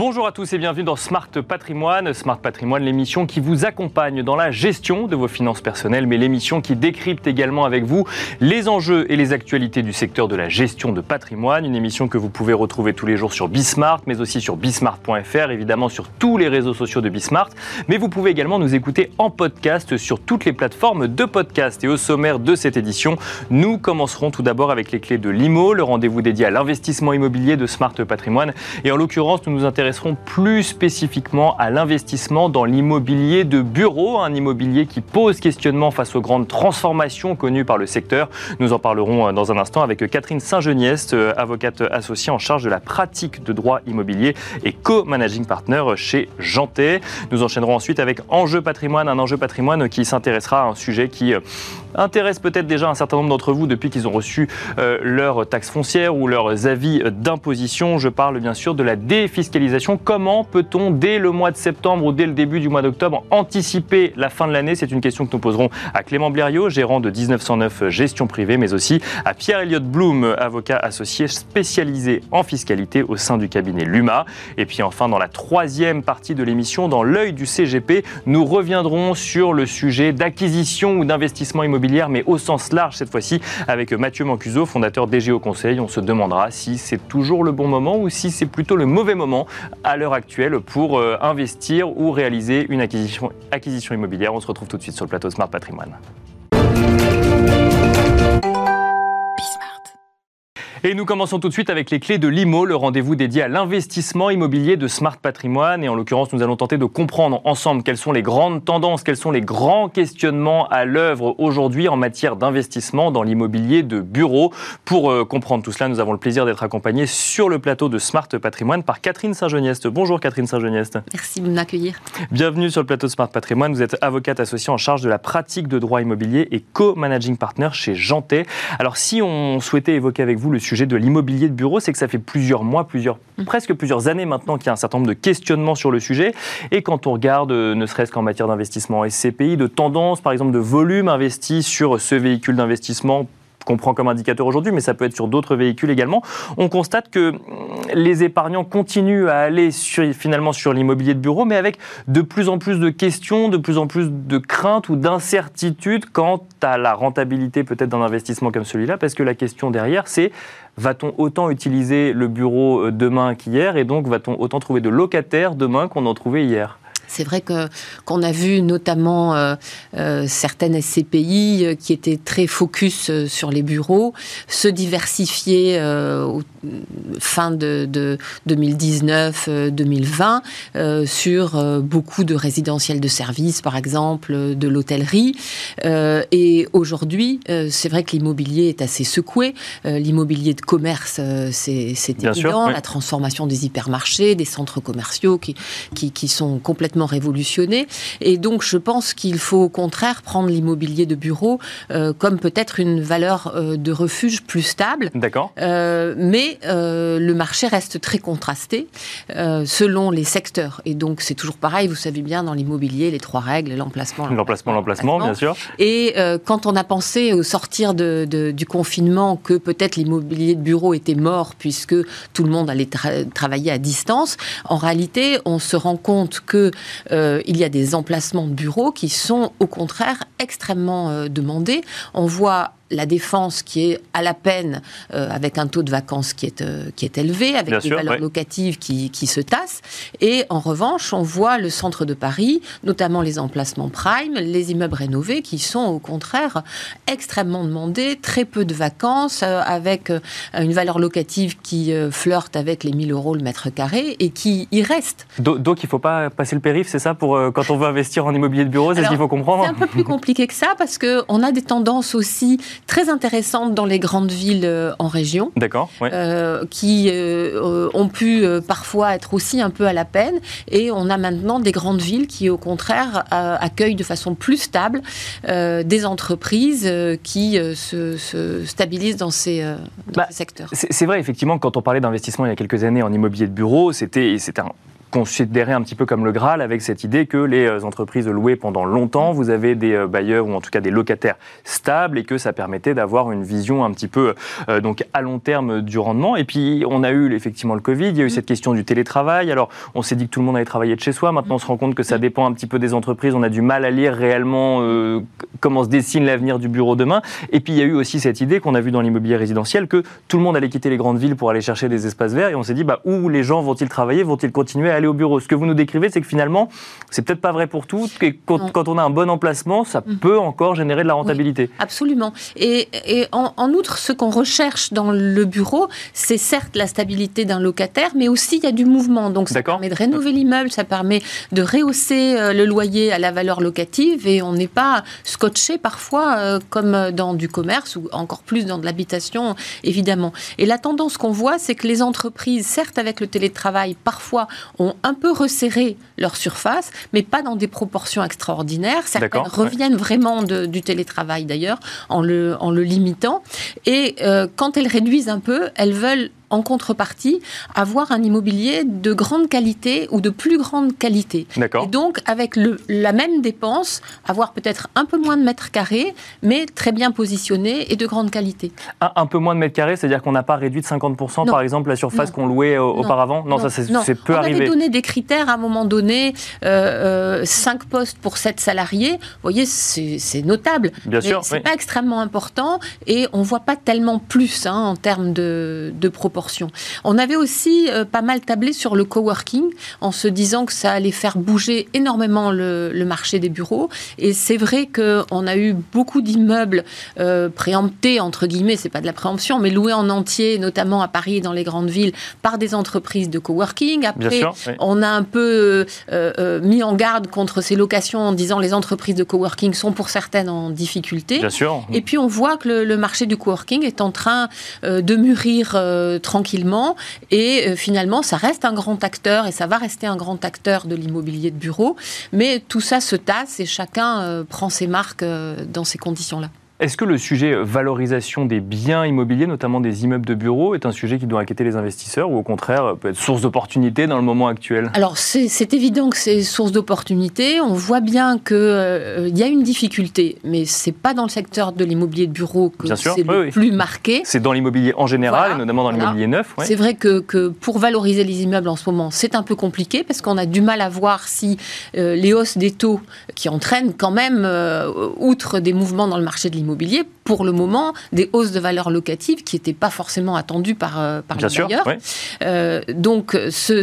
Bonjour à tous et bienvenue dans Smart Patrimoine. Smart Patrimoine, l'émission qui vous accompagne dans la gestion de vos finances personnelles, mais l'émission qui décrypte également avec vous les enjeux et les actualités du secteur de la gestion de patrimoine. Une émission que vous pouvez retrouver tous les jours sur Bismart, mais aussi sur bismart.fr, évidemment sur tous les réseaux sociaux de Bismart. Mais vous pouvez également nous écouter en podcast sur toutes les plateformes de podcast. Et au sommaire de cette édition, nous commencerons tout d'abord avec les clés de l'IMO, le rendez-vous dédié à l'investissement immobilier de Smart Patrimoine. Et en l'occurrence, nous nous intéressons intéresserons plus spécifiquement à l'investissement dans l'immobilier de bureau, un immobilier qui pose questionnement face aux grandes transformations connues par le secteur. Nous en parlerons euh, dans un instant avec Catherine Saint-Geniest, euh, avocate associée en charge de la pratique de droit immobilier et co-managing partner chez Janté. Nous enchaînerons ensuite avec Enjeu patrimoine, un enjeu patrimoine qui s'intéressera à un sujet qui euh, intéresse peut-être déjà un certain nombre d'entre vous depuis qu'ils ont reçu leur taxe foncière ou leurs avis d'imposition. Je parle bien sûr de la défiscalisation Comment peut-on, dès le mois de septembre ou dès le début du mois d'octobre, anticiper la fin de l'année? C'est une question que nous poserons à Clément Blériot, gérant de 1909 Gestion Privée, mais aussi à Pierre-Elliott Blum, avocat associé spécialisé en fiscalité au sein du cabinet Luma. Et puis enfin, dans la troisième partie de l'émission, dans l'œil du CGP, nous reviendrons sur le sujet d'acquisition ou d'investissement immobilier, mais au sens large cette fois-ci, avec Mathieu Mancuso, fondateur d'EGO Conseil. On se demandera si c'est toujours le bon moment ou si c'est plutôt le mauvais moment à l'heure actuelle pour euh, investir ou réaliser une acquisition, acquisition immobilière. On se retrouve tout de suite sur le plateau Smart Patrimoine. Et nous commençons tout de suite avec les clés de l'IMO, le rendez-vous dédié à l'investissement immobilier de Smart Patrimoine. Et en l'occurrence, nous allons tenter de comprendre ensemble quelles sont les grandes tendances, quels sont les grands questionnements à l'œuvre aujourd'hui en matière d'investissement dans l'immobilier de bureau. Pour euh, comprendre tout cela, nous avons le plaisir d'être accompagnés sur le plateau de Smart Patrimoine par Catherine Saint-Geniest. Bonjour Catherine Saint-Geniest. Merci de m'accueillir. Bienvenue sur le plateau de Smart Patrimoine. Vous êtes avocate associée en charge de la pratique de droit immobilier et co-managing partner chez Janté. Alors si on souhaitait évoquer avec vous le sujet sujet de l'immobilier de bureau, c'est que ça fait plusieurs mois, plusieurs, mm. presque plusieurs années maintenant qu'il y a un certain nombre de questionnements sur le sujet. Et quand on regarde, euh, ne serait-ce qu'en matière d'investissement SCPI, de tendance, par exemple, de volume investi sur ce véhicule d'investissement qu'on prend comme indicateur aujourd'hui, mais ça peut être sur d'autres véhicules également, on constate que mm, les épargnants continuent à aller finalement sur l'immobilier de bureau, mais avec de plus en plus de questions, de plus en plus de craintes ou d'incertitudes quant à la rentabilité peut-être d'un investissement comme celui-là, parce que la question derrière, c'est va-t-on autant utiliser le bureau euh, demain qu'hier, et donc va-t-on autant trouver de locataires demain qu'on en trouvait hier? C'est vrai que qu'on a vu notamment euh, euh, certaines SCPI euh, qui étaient très focus sur les bureaux se diversifier au fin de, 2019-2020 sur beaucoup de résidentiels de services, par exemple, de l'hôtellerie. et aujourd'hui, c'est vrai que l'immobilier est assez secoué. l'immobilier de commerce, c'est évident. La transformation des hypermarchés, des centres commerciaux qui, qui, qui sont complètement révolutionné. Et donc, je pense qu'il faut au contraire prendre l'immobilier de bureau euh, comme peut-être une valeur euh, de refuge plus stable. D'accord. Euh, mais le marché reste très contrasté selon les secteurs. Et donc, c'est toujours pareil, vous savez bien, dans l'immobilier, les trois règles, l'emplacement, l'emplacement, l'emplacement, bien sûr. Et quand on a pensé au sortir de, du confinement que peut-être l'immobilier de bureau était mort puisque tout le monde allait travailler à distance, en réalité, on se rend compte que euh, il y a des emplacements de bureaux qui sont au contraire extrêmement euh, demandés. On voit la défense qui est à la peine euh, avec un taux de vacances qui est, euh, qui est élevé, avec des valeurs locatives qui, qui, se tassent. Et en revanche, on voit le centre de Paris, notamment les emplacements prime, les immeubles rénovés qui sont au contraire extrêmement demandés, très peu de vacances, euh, avec une valeur locative qui flirte avec les 1000 euros le mètre carré et qui y reste. Donc il ne faut pas passer le périph', c'est ça, pour quand on veut investir en immobilier de bureau, c'est ce qu'il faut comprendre C'est un peu plus compliqué que ça parce qu'on a des tendances aussi très intéressantes dans les grandes villes euh, en région. D'accord. Euh, qui euh, ont pu parfois être aussi un peu à la peine. Et on a maintenant des grandes villes qui, au contraire, accueillent de façon plus stable des entreprises qui se, stabilisent dans ces, bah, ces secteurs. C'est vrai, effectivement, quand on parlait d'investissement il y a quelques années en immobilier de bureau, c'était un considéré un petit peu comme le Graal avec cette idée que les euh, entreprises louaient pendant longtemps, vous avez des euh, bailleurs ou en tout cas des locataires stables et que ça permettait d'avoir une vision un petit peu euh, donc à long terme du rendement. Et puis on a eu effectivement le Covid, il y a eu cette question du télétravail. Alors on s'est dit que tout le monde allait travailler de chez soi. Maintenant on se rend compte que ça dépend un petit peu des entreprises. On a du mal à lire réellement comment se dessine l'avenir du bureau demain. Et puis il y a eu aussi cette idée qu'on a vue dans l'immobilier résidentiel que tout le monde allait quitter les grandes villes pour aller chercher des espaces verts. Et on s'est dit bah, où les gens vont-ils travailler? Vont-ils continuer à aller au bureau Ce que vous nous décrivez, c'est que finalement, c'est peut-être pas vrai pour tout. Et quand, on a un bon emplacement, ça mm. peut encore générer de la rentabilité. absolument. Et, en, outre, ce qu'on recherche dans le bureau, c'est certes la stabilité d'un locataire, mais aussi il y a du mouvement. Donc ça permet de rénover l'immeuble, ça permet de rehausser euh, le loyer à la valeur locative et on n'est pas scotché parfois euh, comme dans du commerce ou encore plus dans de l'habitation, évidemment. Et la tendance qu'on voit, c'est que les entreprises, certes avec le télétravail, parfois ont un peu resserré leur surface, mais pas dans des proportions extraordinaires. Certaines reviennent vraiment du télétravail d'ailleurs, en le, en le limitant. Et euh, quand elles réduisent un peu, elles veulent en contrepartie, avoir un immobilier de grande qualité ou de plus grande qualité. Et donc, avec le, la même dépense, avoir peut-être un peu moins de mètres carrés, mais très bien positionné et de grande qualité. Un, peu moins de mètres carrés, c'est-à-dire qu'on n'a pas réduit de 50% par exemple la surface qu'on louait auparavant? Non, ça c'est peu arrivé. On avait donné des critères à un moment donné, euh, 5 euh, postes pour 7 salariés. Vous voyez, c'est notable. Bien sûr. C'est pas extrêmement important et on voit pas tellement plus hein, en termes de, de proportion on avait aussi euh, pas mal tablé sur le coworking en se disant que ça allait faire bouger énormément le, marché des bureaux. Et c'est vrai qu'on a eu beaucoup d'immeubles euh, préemptés, entre guillemets, c'est pas de la préemption, mais loués en entier, notamment à Paris et dans les grandes villes, par des entreprises de coworking. Après, on a un peu euh, mis en garde contre ces locations en disant les entreprises de coworking sont pour certaines en difficulté. Bien sûr. Et puis on voit que le, marché du coworking est en train de mûrir tranquillement. Et euh, finalement, ça reste un grand acteur et ça va rester un grand acteur de l'immobilier de bureau. Mais tout ça se tasse et chacun euh, prend ses marques euh, dans ces conditions-là. Est-ce que le sujet valorisation des biens immobiliers, notamment des immeubles de bureaux, est un sujet qui doit inquiéter les investisseurs ou au contraire peut être source d'opportunité dans le moment actuel? Alors c'est évident que c'est source d'opportunité. On voit bien qu'il euh, y a une difficulté, mais c'est pas dans le secteur de l'immobilier de bureau que c'est le plus marqué. C'est dans l'immobilier en général, et notamment dans l'immobilier neuf. C'est vrai que, que, pour valoriser les immeubles en ce moment, c'est un peu compliqué parce qu'on a du mal à voir si euh, les hausses des taux qui entraînent quand même, euh, outre des mouvements dans le marché de l'immobilier, immobilier pour le moment, des hausses de valeur locative qui n'étaient pas forcément attendues par, euh, par les bailleurs. Euh, donc, ce,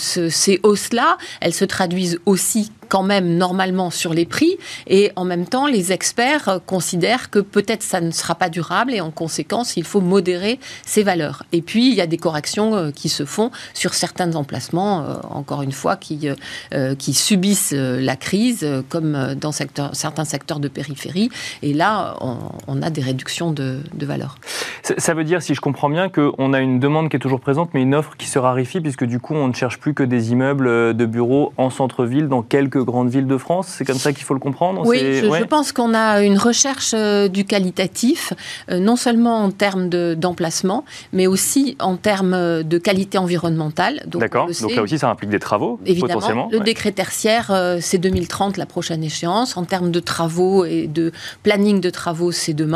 ces hausses-là, elles se traduisent aussi quand même normalement sur les prix et en même temps les experts considèrent que peut-être ça ne sera pas durable et en conséquence il faut modérer ces valeurs. Et puis il y a des corrections euh, qui se font sur certains emplacements, euh, encore une fois, qui, euh, qui subissent la crise comme dans certains secteurs de périphérie et là on, a des réductions de, de valeur. Ça veut dire, si je comprends bien, qu'on a une demande qui est toujours présente mais une offre qui se raréfie puisque du coup on ne cherche plus que des immeubles de bureaux en centre-ville dans quelques grandes villes de France C'est comme ça qu'il faut le comprendre Oui, je, pense qu'on a une recherche euh, du qualitatif, euh, non seulement en termes d'emplacement, mais aussi en termes euh, de qualité environnementale. D'accord, donc là aussi ça implique des travaux, Évidemment, potentiellement. Le décret tertiaire, c'est 2030 la prochaine échéance. En termes de travaux et de planning de travaux, c'est demain.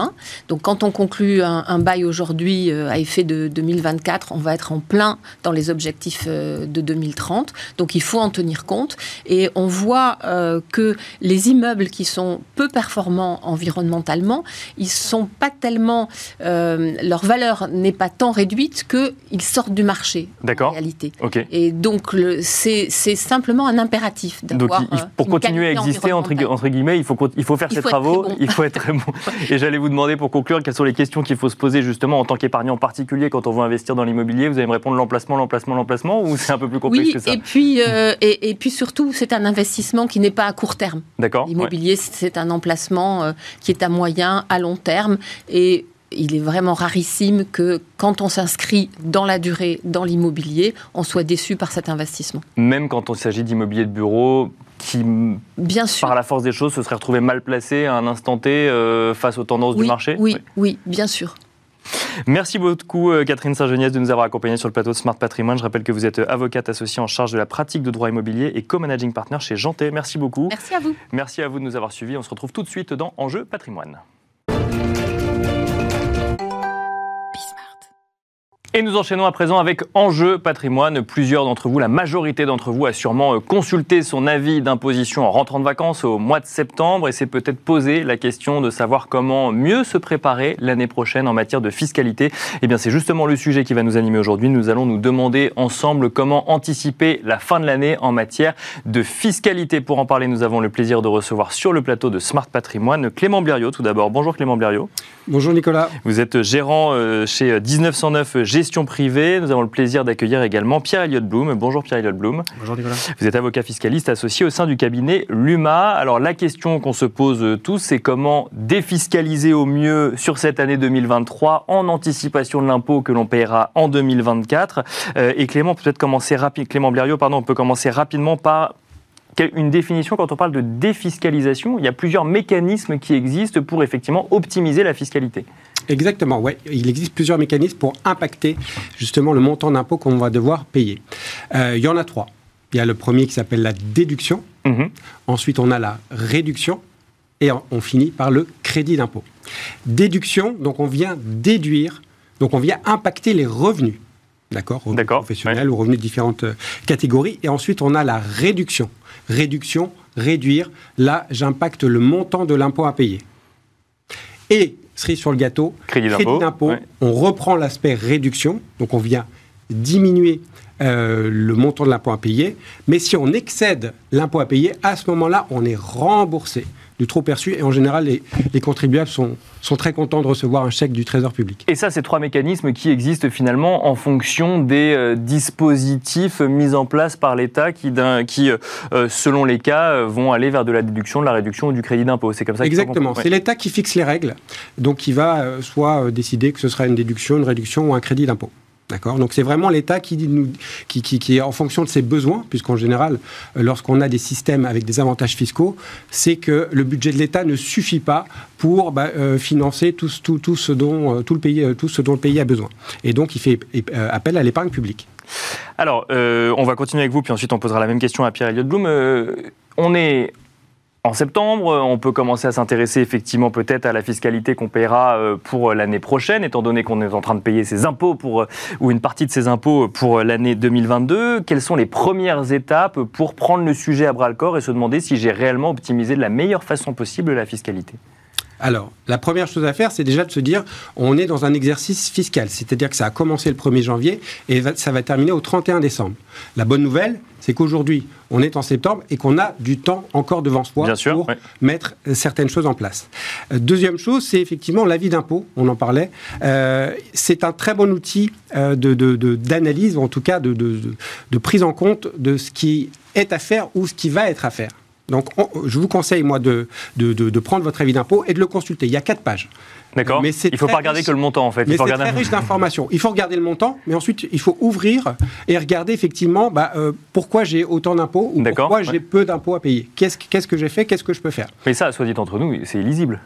Donc quand on conclut un, bail aujourd'hui à effet de 2024, on va être en plein dans les objectifs de 2030. Donc il faut en tenir compte. Et on voit euh, que les immeubles qui sont peu performants environnementalement, ils sont pas tellement, euh, leur valeur n'est pas tant réduite qu'ils sortent du marché. D'accord. En réalité. Ok. Et donc c'est simplement un impératif d'avoir. Donc pour continuer à exister entre, entre, guillemets, il faut il faut faire ses travaux, il faut être très bon. Et j'allais vous demander pour conclure quelles sont les questions qu'il faut se poser justement en tant qu'épargnant en particulier quand on veut investir dans l'immobilier? Vous allez me répondre l'emplacement, l'emplacement, l'emplacement ou c'est un peu plus complexe que ça? Et puis euh, et, et puis surtout c'est un investissement qui n'est pas à court terme. D'accord. L'immobilier, c'est un emplacement euh, qui est à moyen, à long terme. Et il est vraiment rarissime que quand on s'inscrit dans la durée dans l'immobilier, on soit déçu par cet investissement. Même quand il s'agit d'immobilier de bureau qui, bien sûr. par la force des choses, se serait retrouvé mal placé à un instant T euh, face aux tendances du marché oui, oui, bien sûr. Merci beaucoup Catherine Saint-Geniès de nous avoir accompagnés sur le plateau de Smart Patrimoine. Je rappelle que vous êtes avocate associée en charge de la pratique de droit immobilier et co-managing partner chez Janté. Merci beaucoup. Merci à vous. Merci à vous de nous avoir suivis. On se retrouve tout de suite dans Enjeu Patrimoine. Et nous enchaînons à présent avec Enjeu patrimoine. Plusieurs d'entre vous, la majorité d'entre vous, a sûrement euh, consulté son avis d'imposition en rentrant de vacances au mois de septembre et s'est peut-être posé la question de savoir comment mieux se préparer l'année prochaine en matière de fiscalité. Eh bien, c'est justement le sujet qui va nous animer aujourd'hui. Nous allons nous demander ensemble comment anticiper la fin de l'année en matière de fiscalité. Pour en parler, nous avons le plaisir de recevoir sur le plateau de Smart Patrimoine Clément Blériot. Tout d'abord, bonjour Clément Blériot. Bonjour Nicolas. Vous êtes gérant euh, chez 1909 G gestion privée. Nous avons le plaisir d'accueillir également Pierre-Elliott Blum. Bonjour Pierre-Elliott Blum. Bonjour Nicolas. Vous êtes avocat fiscaliste associé au sein du cabinet Luma. Alors la question qu'on se pose tous, c'est comment défiscaliser au mieux sur cette année 2023 en anticipation de l'impôt que l'on paiera en 2024. Euh, et Clément, peut-être commencer rapide. Clément Blériot, pardon, on peut commencer rapidement par une définition quand on parle de défiscalisation. Il y a plusieurs mécanismes qui existent pour effectivement optimiser la fiscalité. Exactement, ouais. Il existe plusieurs mécanismes pour impacter justement le montant d'impôt qu'on va devoir payer. Euh, il y en a trois. Il y a le premier qui s'appelle la déduction. Mhm. Ensuite, on a la réduction. Et on finit par le crédit d'impôt. Déduction, donc on vient déduire, donc on vient impacter les revenus. D'accord? Revenus professionnels ou revenus de différentes euh, catégories. Et ensuite, on a la réduction. Réduction, réduire. Là, j'impacte le montant de l'impôt à payer. Et cerise sur le gâteau, crédit d'impôt. On reprend l'aspect réduction, donc on vient diminuer euh, le montant de l'impôt à payer. Mais si on excède l'impôt à payer, à ce moment-là, on est remboursé du trop perçu. Et en général, les, contribuables sont, sont très contents de recevoir un chèque du Trésor public. Et ça, c'est trois mécanismes qui existent finalement en fonction des euh, dispositifs mis en place par l'État qui, qui euh, selon les cas, vont aller vers de la déduction, de la réduction ou du crédit d'impôt. C'est comme ça Exactement. C'est l'État qui fixe les règles. Donc, il va soit décider que ce sera une déduction, une réduction ou un crédit d'impôt. D'accord Donc c'est vraiment l'État qui, qui, est en fonction de ses besoins, puisqu'en général, euh, lorsqu'on a des systèmes avec des avantages fiscaux, c'est que le budget de l'État ne suffit pas pour bah, euh, financer tout, tout, tout, ce dont, euh, tout, le pays, tout ce dont le pays a besoin. Et donc il fait appel à l'épargne publique. Alors, on va continuer avec vous, puis ensuite on posera la même question à Pierre-Elliott Blum. on est en septembre, on peut commencer à s'intéresser effectivement peut-être à la fiscalité qu'on paiera euh, pour l'année prochaine, étant donné qu'on est en train de payer ses impôts pour, euh, ou une partie de ses impôts pour l'année 2022. Quelles sont les premières étapes pour prendre le sujet à bras le corps et se demander si j'ai réellement optimisé de la meilleure façon possible la fiscalité? Alors, la première chose à faire, c'est déjà de se dire, on est dans un exercice fiscal, c'est-à-dire que ça a commencé le 1er janvier et ça va terminer au 31 décembre. La bonne nouvelle, c'est qu'aujourd'hui, on est en septembre et qu'on a du temps encore devant soi pour mettre certaines choses en place. Euh, deuxième chose, c'est effectivement l'avis d'impôt, on en parlait. Euh, c'est un très bon outil euh, d'analyse, ou en tout cas de, de prise en compte de ce qui est à faire ou ce qui va être à faire. Donc, je vous conseille, moi, de, de, prendre votre avis d'impôt et de le consulter. Il y a quatre pages. D'accord. Mais il ne faut pas regarder que le montant, en fait. Mais c'est très riche d'informations. Il faut regarder le montant, mais ensuite, il faut ouvrir et regarder effectivement bah, euh, pourquoi j'ai autant d'impôts ou pourquoi j'ai peu d'impôts à payer. Qu'est-ce, qu'est-ce que j'ai fait? Qu'est-ce que je peux faire? Mais ça, soit dit entre nous, c'est illisible.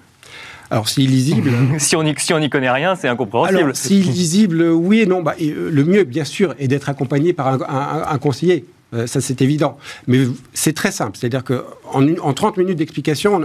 Alors, c'est illisible. si on n'y connaît rien, c'est incompréhensible. Alors, c'est illisible, oui et non. Bah, euh, le mieux, bien sûr, est d'être accompagné par un conseiller. Euh, ça, c'est évident. Mais c'est très simple. C'est-à-dire qu'en en 30 minutes d'explication,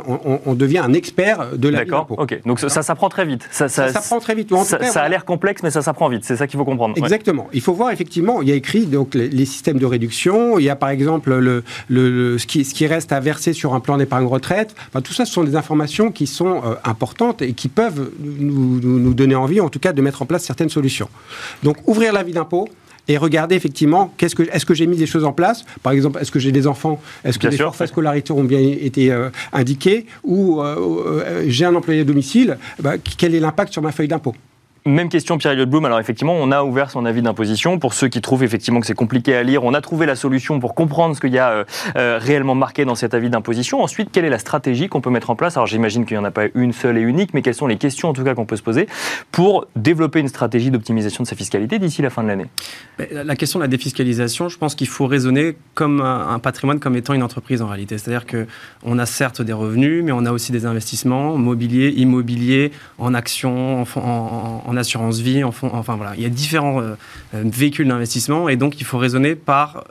on, devient un expert de la D'accord, ok. Donc ça, s'apprend très vite. Ça, s'apprend très vite. ça, a l'air complexe, mais ça s'apprend vite. C'est ça qu'il faut comprendre. Exactement. Il faut voir, effectivement, il y a écrit donc, les, systèmes de réduction. Il y a par exemple le, le, ce, qui, ce, qui, reste à verser sur un plan d'épargne retraite. Enfin, tout ça, ce sont des informations qui sont euh, importantes et qui peuvent nous, nous, donner envie, en tout cas, de mettre en place certaines solutions. Donc, ouvrir la vie d'impôt, et regarder effectivement qu'est-ce que est-ce que j'ai mis des choses en place? Par exemple est-ce que j'ai des enfants? Est-ce que les forfaits scolarité ont bien été euh, indiqués? Ou euh, euh, j'ai un employé à domicile bah, quel est l'impact sur ma feuille d'impôt? Même question, Pierre-Elliott Blum. Alors, effectivement, on a ouvert son avis d'imposition. Pour ceux qui trouvent effectivement que c'est compliqué à lire, on a trouvé la solution pour comprendre ce qu'il y a euh, euh, réellement marqué dans cet avis d'imposition. Ensuite, quelle est la stratégie qu'on peut mettre en place? Alors, j'imagine qu'il n'y en a pas une seule et unique, mais quelles sont les questions, en tout cas, qu'on peut se poser pour développer une stratégie d'optimisation de sa fiscalité d'ici la fin de l'année? La question de la défiscalisation, je pense qu'il faut raisonner comme un patrimoine comme étant une entreprise en réalité. C'est-à-dire qu'on a certes des revenus, mais on a aussi des investissements mobiliers, immobiliers, en actions, en, en en assurance vie, en fond, enfin voilà, il y a différents véhicules d'investissement et donc il faut raisonner par,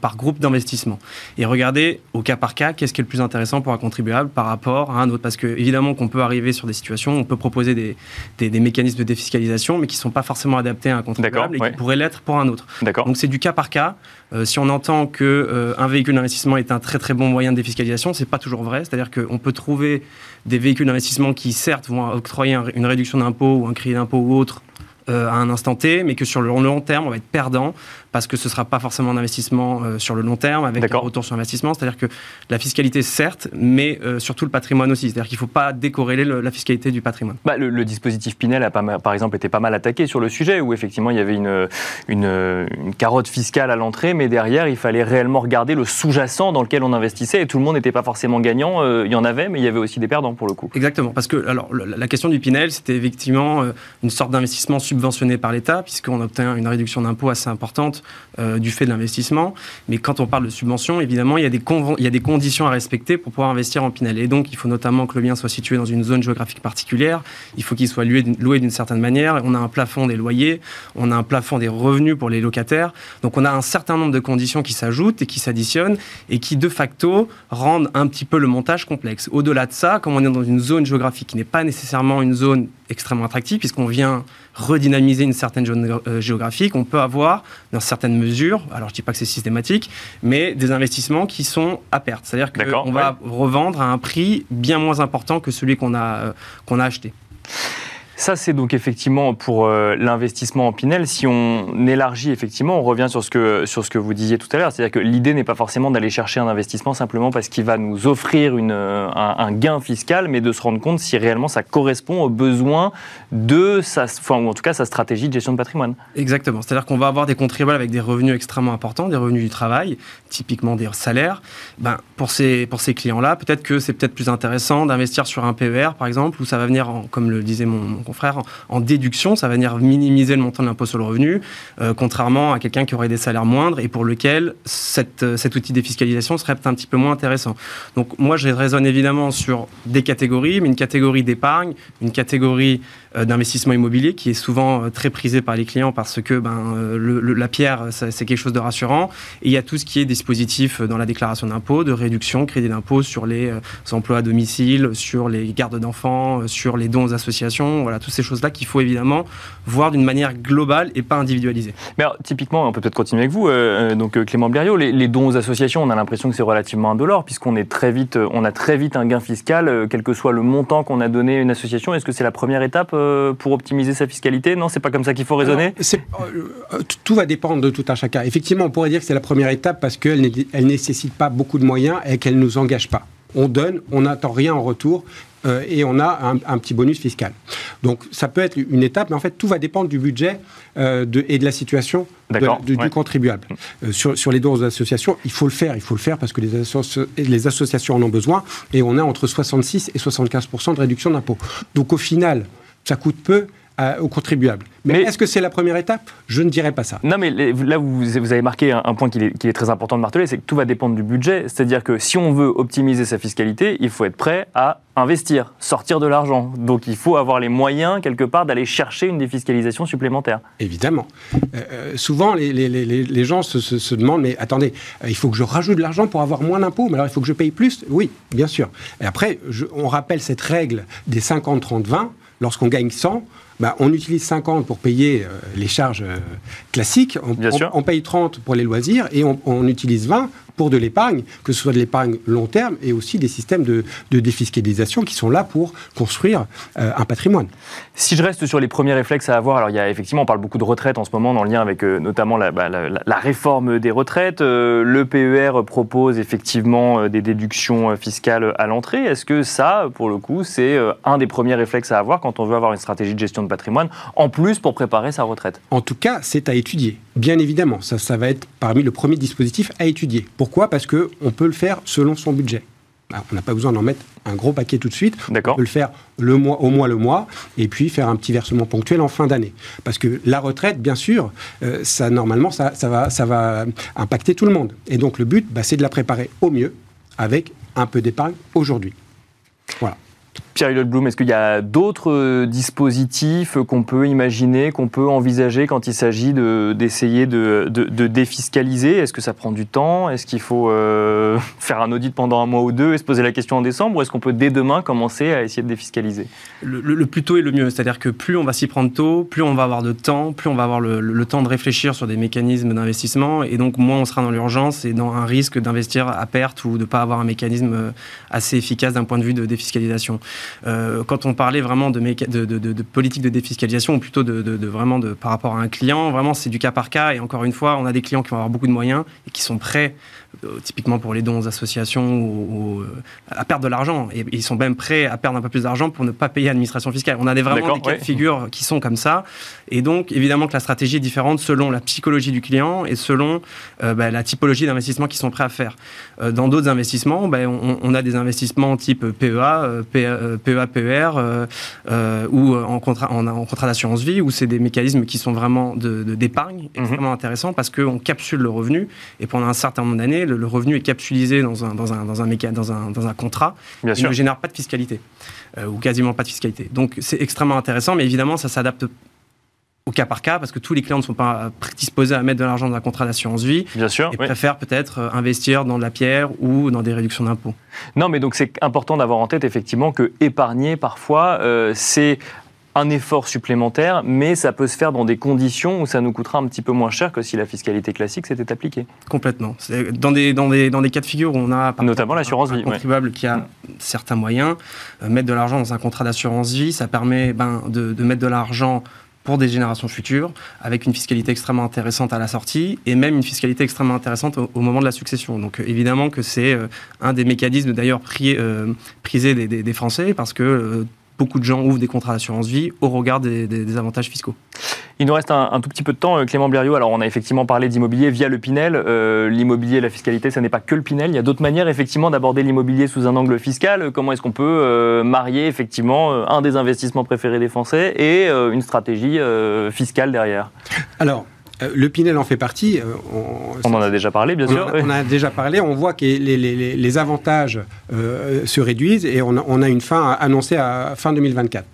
par groupe d'investissement. Et regarder au cas par cas qu'est-ce qui est le plus intéressant pour un contribuable par rapport à un autre? Parce que évidemment qu'on peut arriver sur des situations, on peut proposer des, des, mécanismes de défiscalisation, mais qui ne sont pas forcément adaptés à un contribuable et qui pourraient l'être pour un autre. Donc c'est du cas par cas. Euh, si on entend que euh, un véhicule d'investissement est un très très bon moyen de défiscalisation, c'est pas toujours vrai. C'est-à-dire qu'on peut trouver des véhicules d'investissement qui certes vont octroyer une réduction d'impôt ou un crédit d'impôt ou autre euh, à un instant T, mais que sur le long terme, on va être perdant parce que ce ne sera pas forcément un investissement euh, sur le long terme avec un retour sur investissement. C'est-à-dire que la fiscalité, certes, mais euh, surtout le patrimoine aussi. C'est-à-dire qu'il ne faut pas décorréler la fiscalité du patrimoine. Bah, le, dispositif Pinel, a pas par exemple, été pas mal attaqué sur le sujet, où effectivement il y avait une, une, carotte fiscale à l'entrée, mais derrière, il fallait réellement regarder le sous-jacent dans lequel on investissait, et tout le monde n'était pas forcément gagnant. Euh, il y en avait, mais il y avait aussi des perdants pour le coup. Exactement, parce que alors, la question du Pinel, c'était effectivement une sorte d'investissement subventionné par l'État, puisqu'on obtient une réduction d'impôt assez importante euh, du fait de l'investissement. Mais quand on parle de subvention, évidemment, il y, a des il y a des conditions à respecter pour pouvoir investir en Pinel. Et donc, il faut notamment que le bien soit situé dans une zone géographique particulière. Il faut qu'il soit loué d'une certaine manière. On a un plafond des loyers, on a un plafond des revenus pour les locataires. Donc, on a un certain nombre de conditions qui s'ajoutent et qui s'additionnent et qui, de facto, rendent un petit peu le montage complexe. Au-delà de ça, comme on est dans une zone géographique qui n'est pas nécessairement une zone extrêmement attractive, puisqu'on vient redynamiser une certaine zone euh, géographique, on peut avoir, dans certaines mesures, alors je ne dis pas que c'est systématique, mais des investissements qui sont à perte. C'est-à-dire qu'on va revendre à un prix bien moins important que celui qu'on a, euh, qu'on a acheté. Ça, c'est donc effectivement pour euh, l'investissement en Pinel. Si on élargit effectivement, on revient sur ce que, sur ce que vous disiez tout à l'heure, c'est-à-dire que l'idée n'est pas forcément d'aller chercher un investissement simplement parce qu'il va nous offrir une, euh, un, gain fiscal, mais de se rendre compte si réellement ça correspond aux besoins de sa, enfin, en tout cas sa stratégie de gestion de patrimoine. Exactement. C'est-à-dire qu'on va avoir des contribuables avec des revenus extrêmement importants, des revenus du travail, typiquement des salaires. Ben, pour ces, pour ces clients-là, peut-être que c'est peut-être plus intéressant d'investir sur un PER, par exemple, où ça va venir, comme le disait mon en, déduction, ça va venir minimiser le montant de l'impôt sur le revenu, euh, contrairement à quelqu'un qui aurait des salaires moindres et pour lequel euh, cet outil de défiscalisation serait un petit peu moins intéressant. Donc moi, je raisonne évidemment sur des catégories, mais une catégorie d'épargne, une catégorie d'investissement immobilier qui est souvent très prisée par les clients parce que ben, la pierre, c'est quelque chose de rassurant. Et il y a tout ce qui est dispositif dans la déclaration d'impôt, de réduction, crédit d'impôt sur les emplois à domicile, sur les gardes d'enfants, sur les dons aux associations. Voilà, toutes ces choses-là qu'il faut évidemment voir d'une manière globale et pas individualisée. Mais typiquement, on peut peut-être continuer avec vous, euh, euh, donc euh, Clément Blériot, les, dons aux associations, on a l'impression que c'est relativement indolore puisqu'on est très vite, on a très vite un gain fiscal, quel que soit le montant qu'on a donné à une association. Est-ce que c'est la première étape pour optimiser sa fiscalité Non, c'est pas comme ça qu'il faut raisonner. tout va dépendre de tout un chacun. Effectivement, on pourrait dire que c'est la première étape parce qu'elle ne nécessite pas beaucoup de moyens et qu'elle ne nous engage pas on donne, on n'attend rien en retour, euh, et on a un, petit bonus fiscal. Donc ça peut être une étape, mais en fait tout va dépendre du budget euh, de, et de la situation du contribuable. Euh, sur, sur, les dons aux associations, il faut le faire, il faut le faire parce que les, les associations en ont besoin, et on a entre 66 et 75 de réduction d'impôt. Donc au final, ça coûte peu, aux contribuables. Mais, est-ce que c'est la première étape? Je ne dirais pas ça. Non, mais là, vous, vous avez marqué un, point qui est, est, très important de marteler, c'est que tout va dépendre du budget. C'est-à-dire que si on veut optimiser sa fiscalité, il faut être prêt à investir, sortir de l'argent. Donc il faut avoir les moyens, quelque part, d'aller chercher une défiscalisation supplémentaire. Évidemment. Euh, euh, souvent, les, les, les, gens se, se, demandent, mais attendez, euh, il faut que je rajoute de l'argent pour avoir moins d'impôts, mais alors il faut que je paye plus? Oui, bien sûr. Et après, on rappelle cette règle des 50-30-20. Lorsqu'on gagne 100, bah, on utilise 50 pour payer euh, les charges euh, classiques, on, on, paye 30 pour les loisirs et on, on utilise 20 pour de l'épargne, que ce soit de l'épargne long terme et aussi des systèmes de, défiscalisation qui sont là pour construire euh, un patrimoine. Si je reste sur les premiers réflexes à avoir, alors il y a effectivement, on parle beaucoup de retraite en ce moment, dans le lien avec euh, notamment bah, la, la, réforme des retraites. Euh, le PER propose effectivement des déductions fiscales à l'entrée. Est-ce que ça, pour le coup, c'est un des premiers réflexes à avoir quand on veut avoir une stratégie de gestion de patrimoine, en plus pour préparer sa retraite? En tout cas, c'est à étudier. Bien évidemment, ça, ça va être parmi le premier dispositif à étudier. Pourquoi? Parce qu'on peut le faire selon son budget. Bah, on n'a pas besoin d'en mettre un gros paquet tout de suite. On peut le faire le mois, au mois le mois, et puis faire un petit versement ponctuel en fin d'année. Parce que la retraite, bien sûr, euh, ça normalement, ça, va, ça va impacter tout le monde. Et donc le but, bah, c'est de la préparer au mieux avec un peu d'épargne aujourd'hui. Voilà. Pierre Blum, est-ce qu'il y a d'autres euh, dispositifs qu'on peut imaginer, qu'on peut envisager quand il s'agit d'essayer de, de, défiscaliser? Est-ce que ça prend du temps? Est-ce qu'il faut euh, faire un audit pendant un mois ou deux et se poser la question en décembre? Ou est-ce qu'on peut dès demain commencer à essayer de défiscaliser? Le, plus tôt est le mieux. C'est-à-dire que plus on va s'y prendre tôt, plus on va avoir de temps, plus on va avoir le, temps de réfléchir sur des mécanismes d'investissement. Et donc, moins on sera dans l'urgence et dans un risque d'investir à perte ou de ne pas avoir un mécanisme euh, assez efficace d'un point de vue de défiscalisation. Euh, quand on parlait vraiment de, de, politique de défiscalisation, ou plutôt de, vraiment de, par rapport à un client, vraiment c'est du cas par cas. Et encore une fois, on a des clients qui vont avoir beaucoup de moyens et qui sont prêts typiquement pour les dons aux associations ou, euh, à perdre de l'argent. Et, ils sont même prêts à perdre un peu plus d'argent pour ne pas payer l'administration fiscale. On a des, vraiment des cas de figure qui sont comme ça. Et donc, évidemment que la stratégie est différente selon la psychologie du client et selon euh, bah, la typologie d'investissement qu'ils sont prêts à faire. dans d'autres investissements, bah, on, a des investissements type PEA, PEA, PER ou en contrat, en, contrat d'assurance vie, où c'est des mécanismes qui sont vraiment d'épargne, de, mhm. extrêmement intéressants parce qu'on capsule le revenu et pendant un certain nombre d'années, le, revenu est capsulisé dans un, dans un, dans un, dans un, dans un contrat, Bien il ne génère pas de fiscalité, euh, ou quasiment pas de fiscalité. Donc c'est extrêmement intéressant, mais évidemment, ça s'adapte au cas par cas, parce que tous les clients ne sont pas disposés à mettre de l'argent dans un contrat d'assurance vie. Bien sûr. Et préfèrent peut-être euh, investir dans de la pierre ou dans des réductions d'impôts. Non, mais donc c'est important d'avoir en tête effectivement que épargner parfois, euh, c'est un effort supplémentaire, mais ça peut se faire dans des conditions où ça nous coûtera un petit peu moins cher que si la fiscalité classique s'était appliquée. Complètement. Dans des, dans, des, dans des cas de figure où on a notamment l'assurance vie, un contribuable qui a certains moyens, euh, mettre de l'argent dans un contrat d'assurance vie, ça permet ben, de, de mettre de l'argent pour des générations futures, avec une fiscalité extrêmement intéressante à la sortie et même une fiscalité extrêmement intéressante au, moment de la succession. Donc euh, évidemment que c'est euh, un des mécanismes d'ailleurs prisés des, des, des, Français parce que beaucoup de gens ouvrent des contrats d'assurance vie au regard des, avantages fiscaux. Il nous reste un, tout petit peu de temps, euh, Clément Blériot. Alors, on a effectivement parlé d'immobilier via le Pinel. Euh, l'immobilier, la fiscalité, ce n'est pas que le Pinel. Il y a d'autres manières, effectivement, d'aborder l'immobilier sous un angle fiscal. Comment est-ce qu'on peut euh, marier, effectivement, un des investissements préférés des Français et une stratégie fiscale derrière? Alors, euh, le Pinel en fait partie. Euh, on, en a déjà parlé, bien sûr. on on a déjà parlé. On voit que les, avantages euh, se réduisent et on a, une fin annoncée à fin 2024.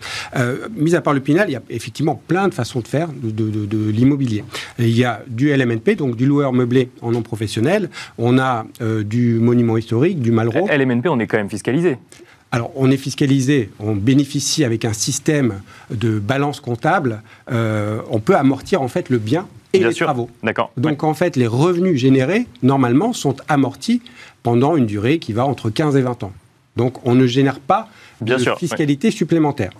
mis à part le Pinel, il y a effectivement plein de façons de faire de, l'immobilier. Il y a du LMNP, donc du loueur meublé en non professionnel. On a du monument historique, du Malraux. LMNP, on est quand même fiscalisé. Alors, on est fiscalisé, on bénéficie avec un système de balance comptable. on peut amortir en fait le bien et les travaux. D'accord. Donc en fait, les revenus générés, normalement, sont amortis pendant une durée qui va entre 15 et 20 ans. Donc on ne génère pas de fiscalité supplémentaire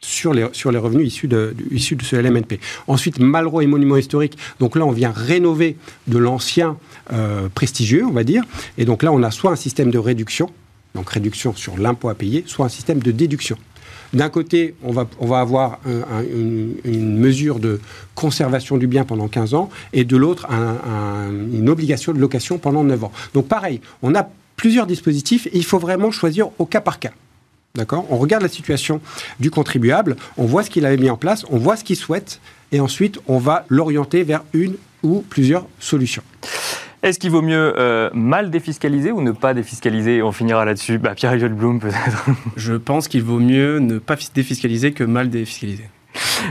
sur les, sur les revenus issus de, issus de ce LMNP. Ensuite, Malraux et monuments historiques. Donc là, on vient rénover de l'ancien euh, prestigieux, on va dire. Et donc là, on a soit un système de réduction, donc réduction sur l'impôt à payer, soit un système de déduction. D'un côté, on va, on va avoir une, mesure de conservation du bien pendant 15 ans, et de l'autre, une obligation de location pendant 9 ans. Donc pareil, on a plusieurs dispositifs, et il faut vraiment choisir au cas par cas. D'accord? On regarde la situation du contribuable, on voit ce qu'il avait mis en place, on voit ce qu'il souhaite, et ensuite on va l'orienter vers une ou plusieurs solutions. Est-ce qu'il vaut mieux euh, mal défiscaliser ou ne pas défiscaliser? On finira là-dessus. Bah, Pierre Blum, peut-être. Je pense qu'il vaut mieux ne pas défiscaliser que mal défiscaliser.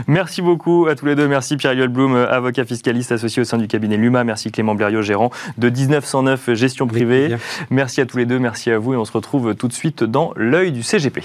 Merci beaucoup à tous les deux. Merci Pierre Blum, avocat fiscaliste associé au sein du cabinet Luma. Merci Clément Blériot, gérant de 1909 Gestion Privée. Merci à tous les deux, merci à vous et on se retrouve tout de suite dans l'œil du CGP.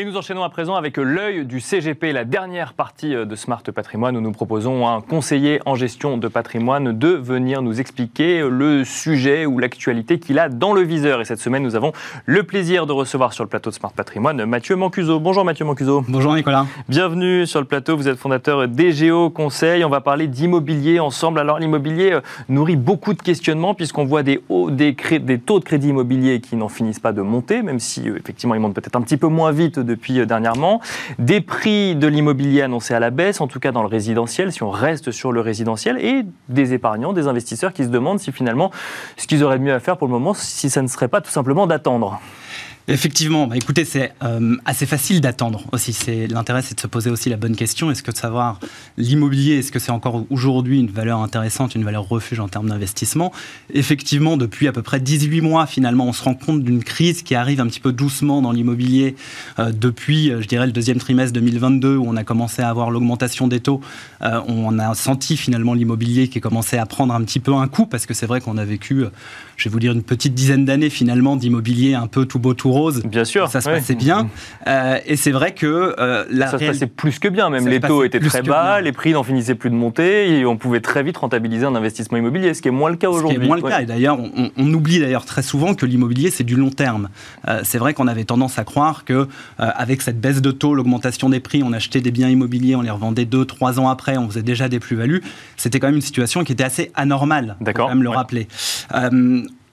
Et nous enchaînons à présent avec l'œil du CGP, la dernière partie euh, de Smart Patrimoine où nous proposons à un conseiller en gestion de patrimoine de venir nous expliquer le sujet ou l'actualité qu'il a dans le viseur. Et cette semaine, nous avons le plaisir de recevoir sur le plateau de Smart Patrimoine Mathieu Mancuso. Bonjour Mathieu Mancuso. Bonjour Nicolas. Bienvenue sur le plateau. Vous êtes fondateur d'EGO Conseil. On va parler d'immobilier ensemble. Alors l'immobilier euh, nourrit beaucoup de questionnements puisqu'on voit des, hauts, des, des taux de crédit immobilier qui n'en finissent pas de monter, même si euh, effectivement ils montent peut-être un petit peu moins vite depuis euh, dernièrement. Des prix de l'immobilier annoncés à la baisse, en tout cas dans le résidentiel, si on reste sur le résidentiel, et des épargnants, des investisseurs qui se demandent si finalement ce qu'ils auraient mieux à faire pour le moment, si ça ne serait pas tout simplement d'attendre. Effectivement, bah, écoutez, c'est euh, assez facile d'attendre aussi. C'est l'intérêt, c'est de se poser aussi la bonne question. Est-ce que de savoir l'immobilier, est-ce que c'est encore aujourd'hui une valeur intéressante, une valeur refuge en termes d'investissement? Effectivement, depuis à peu près 18 mois, finalement, on se rend compte d'une crise qui arrive un petit peu doucement dans l'immobilier euh, depuis, euh, je dirais, le deuxième trimestre 2022 où on a commencé à avoir l'augmentation des taux. on a senti finalement l'immobilier qui commençait à prendre un petit peu un coup parce que c'est vrai qu'on a vécu, je vais vous dire, une petite dizaine d'années finalement d'immobilier un peu tout beau tout Bien sûr. Ça se passait bien. Euh, et c'est vrai que euh, la ça se passait plus que bien. Même les taux étaient très bas, les prix n'en finissaient plus de monter et on pouvait très vite rentabiliser un investissement immobilier, ce qui est moins le cas aujourd'hui. Moins le cas. Et d'ailleurs, on, oublie d'ailleurs très souvent que l'immobilier c'est du long terme. Euh, c'est vrai qu'on avait tendance à croire que avec cette baisse de taux, l'augmentation des prix, on achetait des biens immobiliers, on les revendait deux, trois ans après, on faisait déjà des plus-values. C'était quand même une situation qui était assez anormale. D'accord. Quand même le rappeler.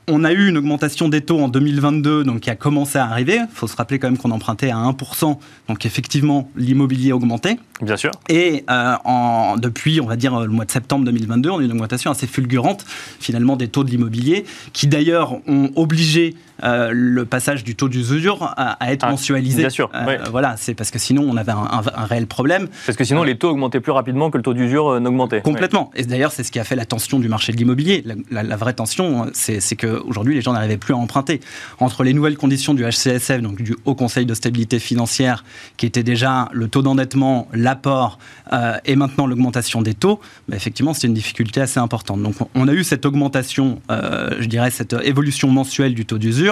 On a eu une augmentation des taux en 2022, donc qui a commencé à arriver. Il faut se rappeler quand même qu'on empruntait à 1%, donc effectivement l'immobilier augmentait. Bien sûr. Et euh, en, depuis, on va dire le mois de septembre 2022, on a eu une augmentation assez fulgurante finalement des taux de l'immobilier, qui d'ailleurs ont obligé euh, le passage du taux d'usure à, être ah, mensualisé. Bien sûr. Euh, voilà, c'est parce que sinon on avait un, réel problème. Parce que sinon les taux augmentaient plus rapidement que le taux d'usure n'augmentait. Complètement. Et d'ailleurs, c'est ce qui a fait la tension du marché de l'immobilier. La, vraie tension, c'est qu'aujourd'hui, les gens n'arrivaient plus à emprunter. Entre les nouvelles conditions du HCSF, donc du Haut Conseil de stabilité financière, qui était déjà le taux d'endettement, l'apport, euh, et maintenant l'augmentation des taux, bah, effectivement, c'est une difficulté assez importante. Donc on a eu cette augmentation, je dirais, cette évolution mensuelle du taux d'usure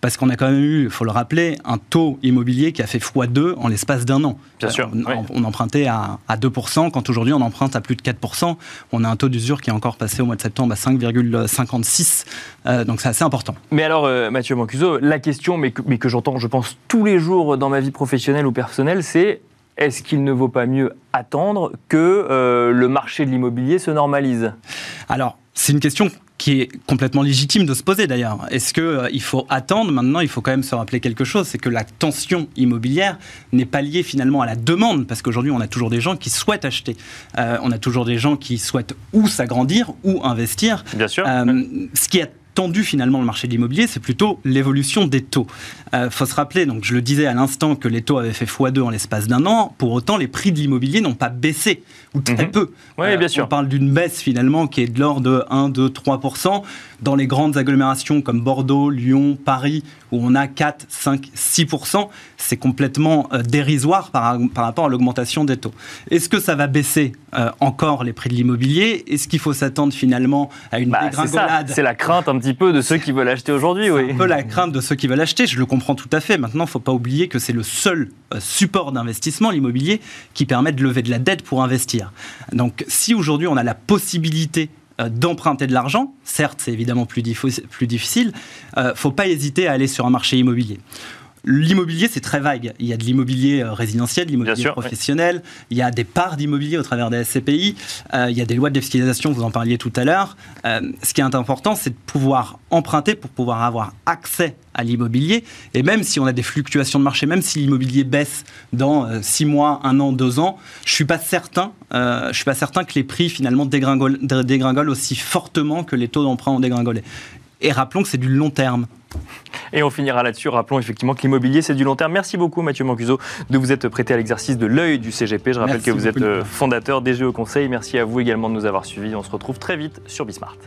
parce qu'on a quand même eu, il faut le rappeler, un taux immobilier qui a fait x2 en l'espace d'un an. Bien sûr. On, empruntait à, 2%, quand aujourd'hui on emprunte à plus de 4%. On a un taux d'usure qui est encore passé au mois de septembre à 5,56. Euh, donc c'est assez important. Mais alors, euh, Mathieu Mancuso, la question, mais que, mais que j'entends, je pense, tous les jours dans ma vie professionnelle ou personnelle, c'est est-ce qu'il ne vaut pas mieux attendre que euh, le marché de l'immobilier se normalise? Alors, c'est une question qui est complètement légitime de se poser d'ailleurs. Est-ce qu'il euh, il faut attendre Maintenant, il faut quand même se rappeler quelque chose, c'est que la tension immobilière n'est pas liée finalement à la demande, parce qu'aujourd'hui, on a toujours des gens qui souhaitent acheter. Euh, on a toujours des gens qui souhaitent ou s'agrandir ou investir. Bien sûr. Euh, ce qui est tendu finalement le marché de l'immobilier, c'est plutôt l'évolution des taux. Il euh, faut se rappeler, donc je le disais à l'instant, que les taux avaient fait x2 en l'espace d'un an. Pour autant, les prix de l'immobilier n'ont pas baissé, ou très mhm. peu. Oui, bien euh, sûr. On parle d'une baisse finalement qui est de l'ordre de 1, 2, 3%. Dans les grandes agglomérations comme Bordeaux, Lyon, Paris, où on a 4, 5, 6%, c'est complètement euh, dérisoire par, par, rapport à l'augmentation des taux. Est-ce que ça va baisser encore les prix de l'immobilier? Est-ce qu'il faut s'attendre finalement à une bah, dégringolade? C'est la crainte un petit peu de ceux qui veulent acheter aujourd'hui. Oui. Un peu la crainte de ceux qui veulent acheter, je le comprends tout à fait. Maintenant, il ne faut pas oublier que c'est le seul euh, support d'investissement, l'immobilier, qui permet de lever de la dette pour investir. Donc si aujourd'hui on a la possibilité euh, d'emprunter de l'argent, certes c'est évidemment plus, difficile, il ne faut pas hésiter à aller sur un marché immobilier. L'immobilier, c'est très vague. Il y a de l'immobilier euh, résidentiel, de l'immobilier professionnel, il y a des parts d'immobilier au travers des SCPI, euh, il y a des lois de défiscalisation, vous en parliez tout à l'heure. Euh, ce qui est important, c'est de pouvoir emprunter pour pouvoir avoir accès à l'immobilier. Et même si on a des fluctuations de marché, même si l'immobilier baisse dans six mois, un an, deux ans, je suis pas certain, je suis pas certain que les prix finalement dégringolent, dégringolent aussi fortement que les taux d'emprunt ont dégringolé. Et rappelons que c'est du long terme. Et on finira là-dessus. Rappelons effectivement que l'immobilier, c'est du long terme. Merci beaucoup, Mathieu Mancuso, de vous être prêté à l'exercice de l'œil du CGP. Je rappelle que vous êtes euh, fondateur des Jeux au Conseil. Merci à vous également de nous avoir suivis. On se retrouve très vite sur Bismart.